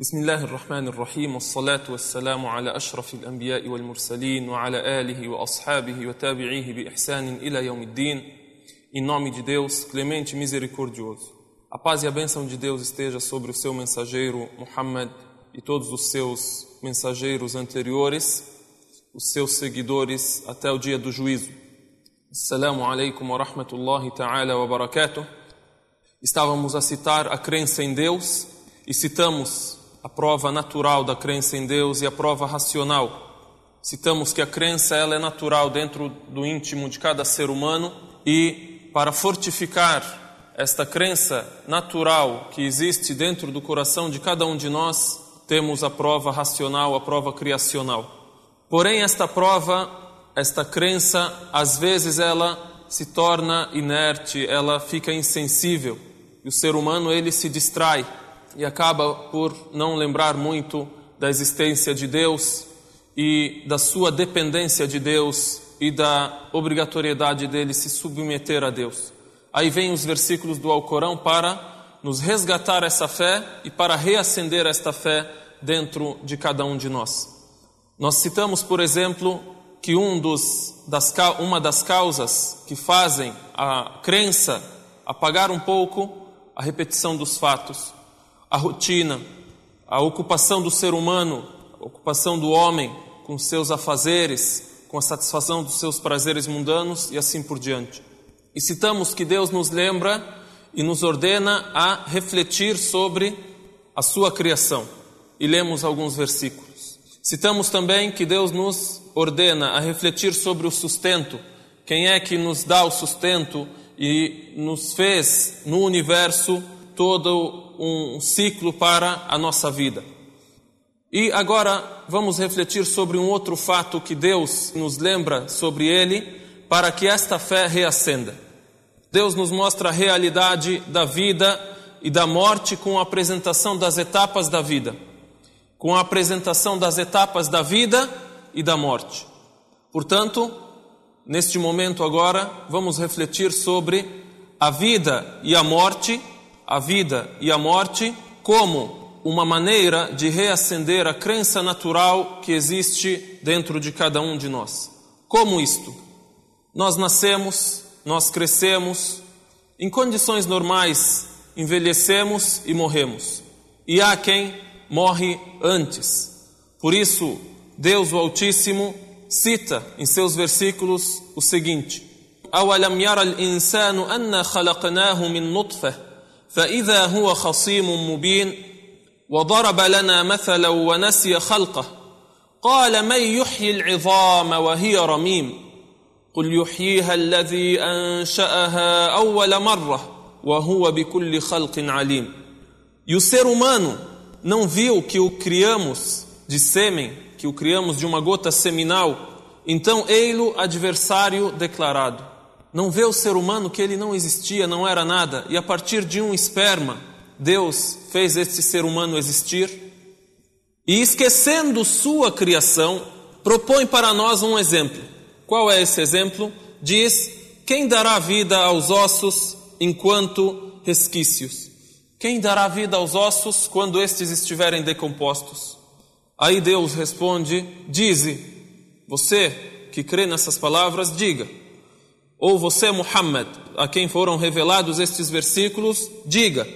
بسم الله الرحمن الرحيم والصلاة والسلام على أشرف الأنبياء والمرسلين وعلى آله وأصحابه وتابعيه بإحسان إلى يوم الدين Em nome de Deus, clemente e misericordioso. A paz e a bênção de Deus esteja sobre o seu mensageiro Muhammad e todos os seus mensageiros anteriores, os seus seguidores até o dia do juízo. Assalamu alaikum wa rahmatullahi ta'ala wa barakatuh. Estávamos a citar a crença em Deus e citamos a prova natural da crença em Deus e a prova racional. Citamos que a crença ela é natural dentro do íntimo de cada ser humano e para fortificar esta crença natural que existe dentro do coração de cada um de nós, temos a prova racional, a prova criacional. Porém, esta prova, esta crença, às vezes ela se torna inerte, ela fica insensível. E o ser humano ele se distrai e acaba por não lembrar muito da existência de Deus e da sua dependência de Deus e da obrigatoriedade dele se submeter a Deus. Aí vem os versículos do Alcorão para nos resgatar essa fé e para reacender esta fé dentro de cada um de nós. Nós citamos, por exemplo, que um dos, das, uma das causas que fazem a crença apagar um pouco a repetição dos fatos, a rotina, a ocupação do ser humano, a ocupação do homem com seus afazeres, com a satisfação dos seus prazeres mundanos e assim por diante. E citamos que Deus nos lembra e nos ordena a refletir sobre a sua criação. E lemos alguns versículos. Citamos também que Deus nos ordena a refletir sobre o sustento. Quem é que nos dá o sustento e nos fez no universo todo um ciclo para a nossa vida? E agora vamos refletir sobre um outro fato que Deus nos lembra sobre ele para que esta fé reacenda. Deus nos mostra a realidade da vida e da morte com a apresentação das etapas da vida. Com a apresentação das etapas da vida e da morte. Portanto, neste momento agora, vamos refletir sobre a vida e a morte, a vida e a morte como uma maneira de reacender a crença natural que existe dentro de cada um de nós. Como isto? Nós nascemos, nós crescemos, em condições normais envelhecemos e morremos. E há quem morre antes. Por isso, Deus o Altíssimo cita em seus versículos o seguinte: أولم ير الإنسان أنا خلقناه من نطفة فإذا هو خصيم مبين وضرب لنا مثلا ونسي خلقه قال من يحيي العظام وهي رميم؟ قل يحييها الذي أنشأها أول مرة وهو بكل خلق عليم. E o ser humano não viu que o criamos de sêmen, que o criamos de uma gota seminal, então ei-lo adversário declarado. Não vê o ser humano que ele não existia, não era nada, e a partir de um esperma, Deus fez este ser humano existir e, esquecendo sua criação, propõe para nós um exemplo. Qual é esse exemplo? Diz: Quem dará vida aos ossos enquanto resquícios? Quem dará vida aos ossos quando estes estiverem decompostos? Aí Deus responde: Dize, você que crê nessas palavras, diga. Ou você, Muhammad, a quem foram revelados estes versículos, diga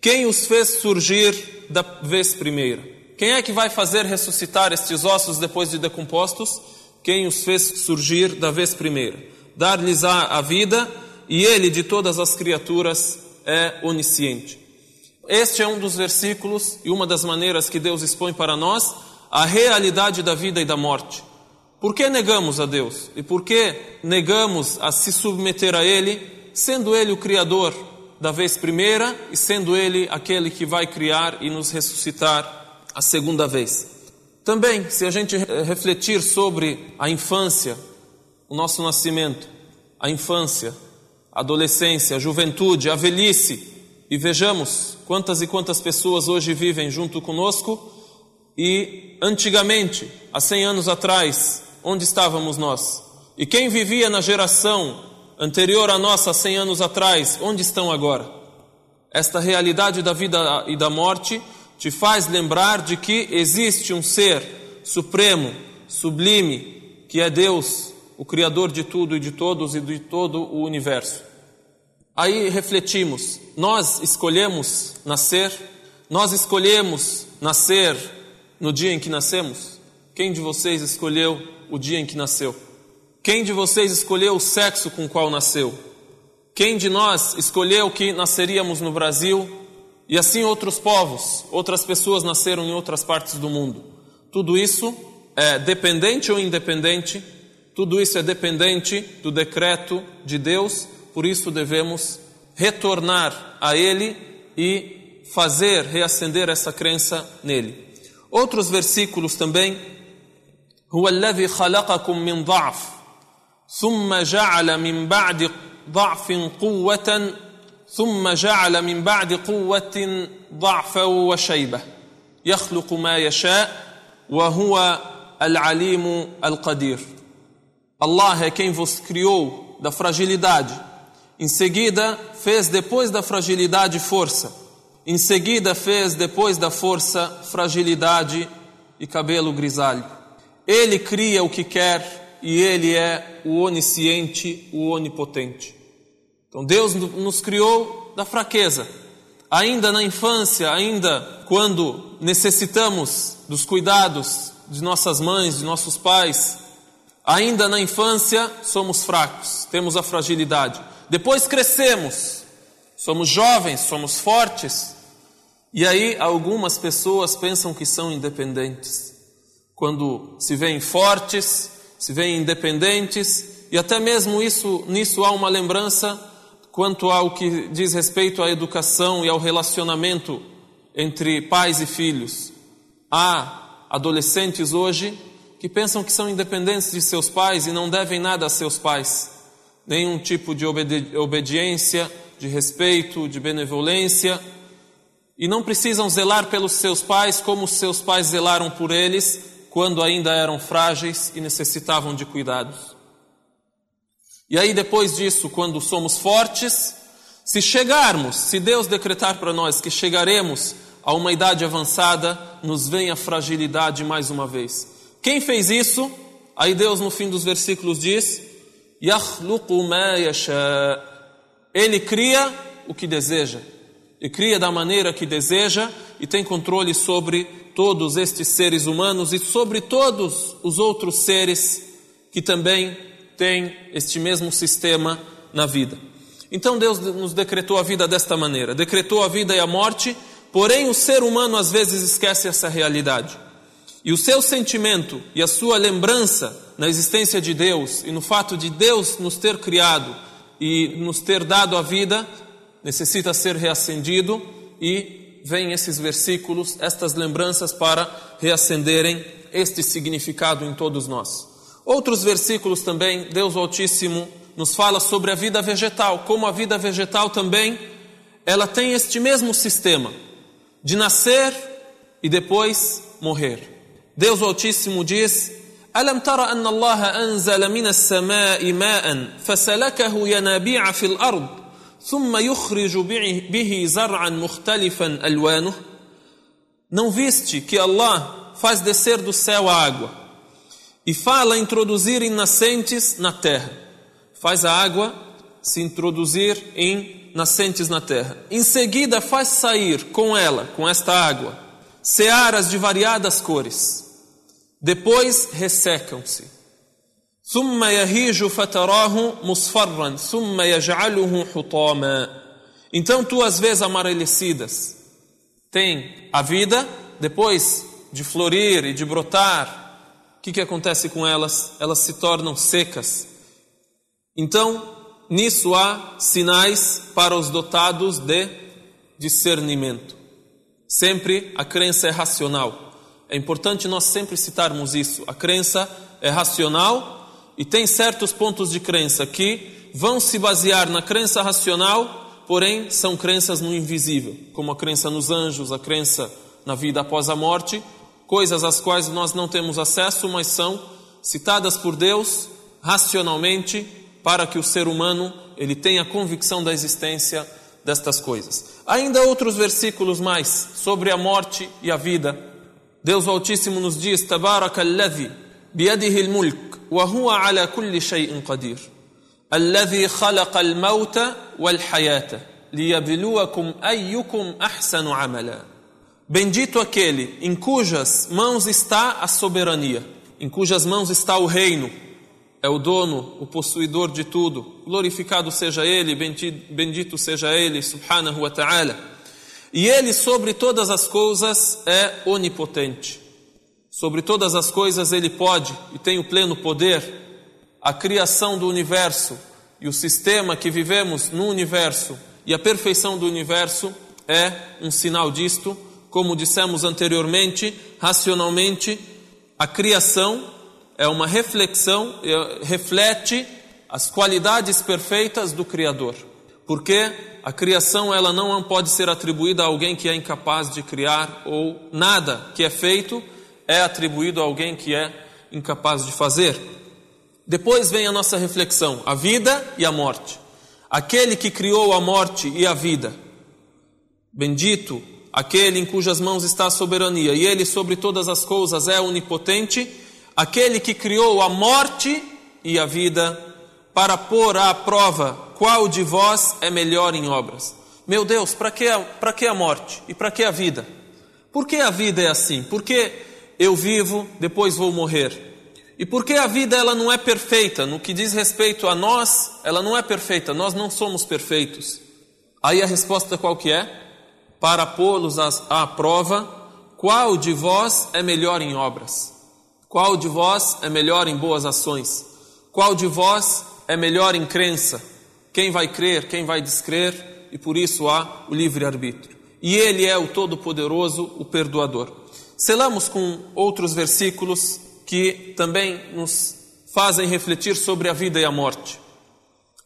quem os fez surgir da vez primeira? Quem é que vai fazer ressuscitar estes ossos depois de decompostos? Quem os fez surgir da vez primeira? Dar-lhes a vida e ele de todas as criaturas é onisciente. Este é um dos versículos e uma das maneiras que Deus expõe para nós a realidade da vida e da morte. Por que negamos a Deus? E por que negamos a se submeter a Ele, sendo Ele o Criador, da vez primeira e sendo Ele aquele que vai criar e nos ressuscitar a segunda vez. Também, se a gente refletir sobre a infância, o nosso nascimento, a infância, a adolescência, a juventude, a velhice, e vejamos quantas e quantas pessoas hoje vivem junto conosco e antigamente, há 100 anos atrás, onde estávamos nós? E quem vivia na geração anterior à nossa 100 anos atrás, onde estão agora? Esta realidade da vida e da morte te faz lembrar de que existe um ser supremo, sublime, que é Deus, o Criador de tudo e de todos e de todo o universo. Aí refletimos: nós escolhemos nascer, nós escolhemos nascer no dia em que nascemos? Quem de vocês escolheu o dia em que nasceu? Quem de vocês escolheu o sexo com o qual nasceu? Quem de nós escolheu que nasceríamos no Brasil e assim outros povos, outras pessoas nasceram em outras partes do mundo? Tudo isso é dependente ou independente? Tudo isso é dependente do decreto de Deus, por isso devemos retornar a Ele e fazer reacender essa crença nele. Outros versículos também. هو الذي خلقكم من ضعف ثم جعل من بعد ضعف قوة ثم جعل من بعد قوة ضعفا وشيبة يخلق ما يشاء وهو العليم القدير Allah é quem vos criou da fragilidade. Em seguida, fez depois da fragilidade força. Em seguida, fez depois da força fragilidade e cabelo grisalho. Ele cria o que quer e ele é o onisciente, o onipotente. Então Deus nos criou da fraqueza. Ainda na infância, ainda quando necessitamos dos cuidados de nossas mães, de nossos pais, ainda na infância somos fracos, temos a fragilidade. Depois crescemos, somos jovens, somos fortes. E aí algumas pessoas pensam que são independentes. Quando se veem fortes, se veem independentes, e até mesmo isso, nisso há uma lembrança quanto ao que diz respeito à educação e ao relacionamento entre pais e filhos. Há adolescentes hoje que pensam que são independentes de seus pais e não devem nada a seus pais, nenhum tipo de obedi obediência, de respeito, de benevolência, e não precisam zelar pelos seus pais como os seus pais zelaram por eles quando ainda eram frágeis e necessitavam de cuidados. E aí, depois disso, quando somos fortes, se chegarmos, se Deus decretar para nós que chegaremos a uma idade avançada, nos vem a fragilidade mais uma vez. Quem fez isso? Aí Deus, no fim dos versículos, diz: Ele cria o que deseja, e cria da maneira que deseja, e tem controle sobre todos estes seres humanos e sobre todos os outros seres que também tem este mesmo sistema na vida. Então Deus nos decretou a vida desta maneira: decretou a vida e a morte, porém o ser humano às vezes esquece essa realidade. E o seu sentimento e a sua lembrança na existência de Deus e no fato de Deus nos ter criado e nos ter dado a vida necessita ser reacendido e vem esses versículos, estas lembranças para reacenderem este significado em todos nós. Outros versículos também, Deus Altíssimo nos fala sobre a vida vegetal, como a vida vegetal também, ela tem este mesmo sistema de nascer e depois morrer. Deus Altíssimo diz: ألم تر أن الله أنزل من السماء ماء فسلكه ينابيع في الأرض ثم يخرج به زرعا مختلفا ألوانه Não viste que Allah faz descer do céu a água e fala introduzir em nascentes na terra. Faz a água se introduzir em nascentes na terra. Em seguida, faz sair com ela, com esta água, searas de variadas cores. Depois ressecam-se. ثم يهيج فتراه مصفرا ثم يجعله حطاما Então tu as vês amarelecidas. Tem a vida, depois de florir e de brotar, que, que acontece com elas? Elas se tornam secas. Então, nisso há sinais para os dotados de discernimento. Sempre a crença é racional. É importante nós sempre citarmos isso. A crença é racional e tem certos pontos de crença que vão se basear na crença racional, porém são crenças no invisível, como a crença nos anjos, a crença na vida após a morte, coisas às quais nós não temos acesso, mas são citadas por Deus racionalmente para que o ser humano ele tenha convicção da existência destas coisas. Ainda outros versículos mais sobre a morte e a vida. Deus Altíssimo nos diz: Tabaraka alladhi biyadihi al-mulk wa huwa ala kulli shay'in qadir. الذي خلق الموت والحياة ليبلوكم أيكم أحسن عملا Bendito aquele em cujas mãos está a soberania, em cujas mãos está o reino, é o dono, o possuidor de tudo. Glorificado seja Ele, bendito seja Ele, subhanahu wa ta'ala. E Ele sobre todas as coisas é onipotente. Sobre todas as coisas Ele pode e tem o pleno poder. A criação do universo e o sistema que vivemos no universo e a perfeição do universo é um sinal disto como dissemos anteriormente, racionalmente, a criação é uma reflexão, reflete as qualidades perfeitas do Criador. Porque a criação ela não pode ser atribuída a alguém que é incapaz de criar ou nada que é feito é atribuído a alguém que é incapaz de fazer. Depois vem a nossa reflexão, a vida e a morte. Aquele que criou a morte e a vida, bendito aquele em cujas mãos está a soberania, e ele sobre todas as coisas é onipotente, aquele que criou a morte e a vida, para pôr à prova qual de vós é melhor em obras. Meu Deus, para que, que a morte e para que a vida? Por que a vida é assim? Porque eu vivo, depois vou morrer. E porque a vida ela não é perfeita, no que diz respeito a nós, ela não é perfeita, nós não somos perfeitos. Aí a resposta qual que é? para pô-los à prova qual de vós é melhor em obras, qual de vós é melhor em boas ações, qual de vós é melhor em crença, quem vai crer, quem vai descrer, e por isso há o livre-arbítrio. E Ele é o Todo-Poderoso, o Perdoador. Selamos com outros versículos que também nos fazem refletir sobre a vida e a morte.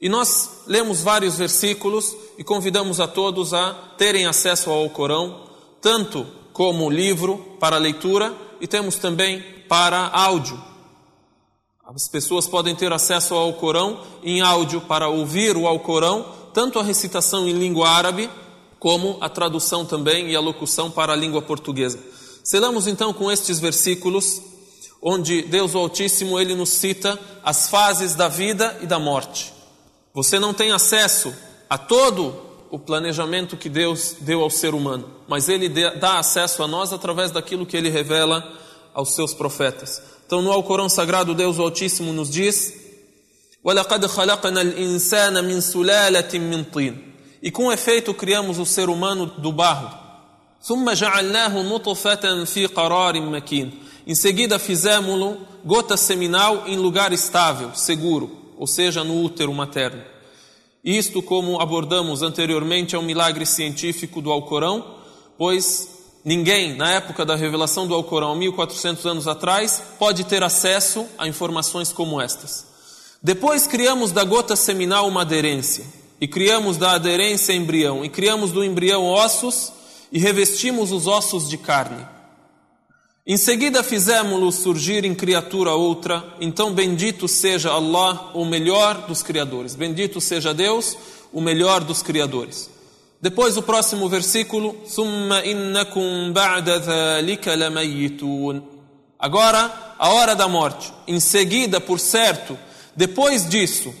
E nós lemos vários versículos e convidamos a todos a terem acesso ao Corão, tanto como livro para leitura e temos também para áudio. As pessoas podem ter acesso ao Corão em áudio para ouvir o Alcorão, tanto a recitação em língua árabe como a tradução também e a locução para a língua portuguesa. Selamos então com estes versículos onde Deus o Altíssimo ele nos cita as fases da vida e da morte. Você não tem acesso a todo o planejamento que Deus deu ao ser humano, mas Ele dá acesso a nós através daquilo que Ele revela aos seus profetas. Então, no Alcorão Sagrado, Deus o Altíssimo nos diz: E com efeito criamos o ser humano do barro. Em seguida fizemos-lo gota seminal em lugar estável, seguro ou seja, no útero materno. Isto, como abordamos anteriormente, é um milagre científico do Alcorão, pois ninguém, na época da revelação do Alcorão, 1400 anos atrás, pode ter acesso a informações como estas. Depois criamos da gota seminal uma aderência, e criamos da aderência embrião, e criamos do embrião ossos, e revestimos os ossos de carne. Em seguida fizemos-lo surgir em criatura outra, então bendito seja Allah, o melhor dos criadores. Bendito seja Deus, o melhor dos criadores. Depois o próximo versículo, Summa innakum ba'da dhalika lamayitun. Agora, a hora da morte. Em seguida, por certo, depois disso,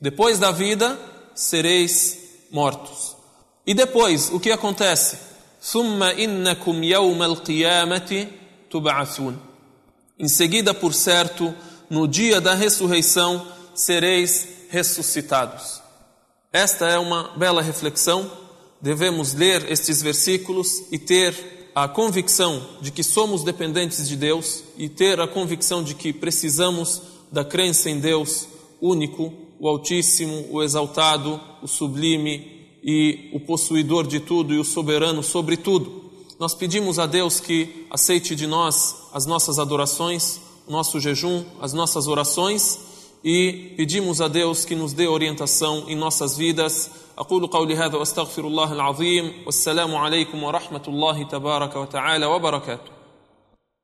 depois da vida, sereis mortos. E depois, o que acontece? Summa innakum yawma al-qiyamati tub'athun. Em seguida, por certo, no dia da ressurreição sereis ressuscitados. Esta é uma bela reflexão. Devemos ler estes versículos e ter a convicção de que somos dependentes de Deus e ter a convicção de que precisamos da crença em Deus único, o Altíssimo, o Exaltado, o Sublime e o possuidor de tudo e o soberano sobre tudo nós pedimos a Deus que aceite de nós as nossas adorações, o nosso jejum, as nossas orações e pedimos a Deus que nos dê orientação em nossas vidas. أقول قولي هذا وأستغفر الله العظيم والسلام عليكم ورحمة الله تبارك وتعالى وبركاته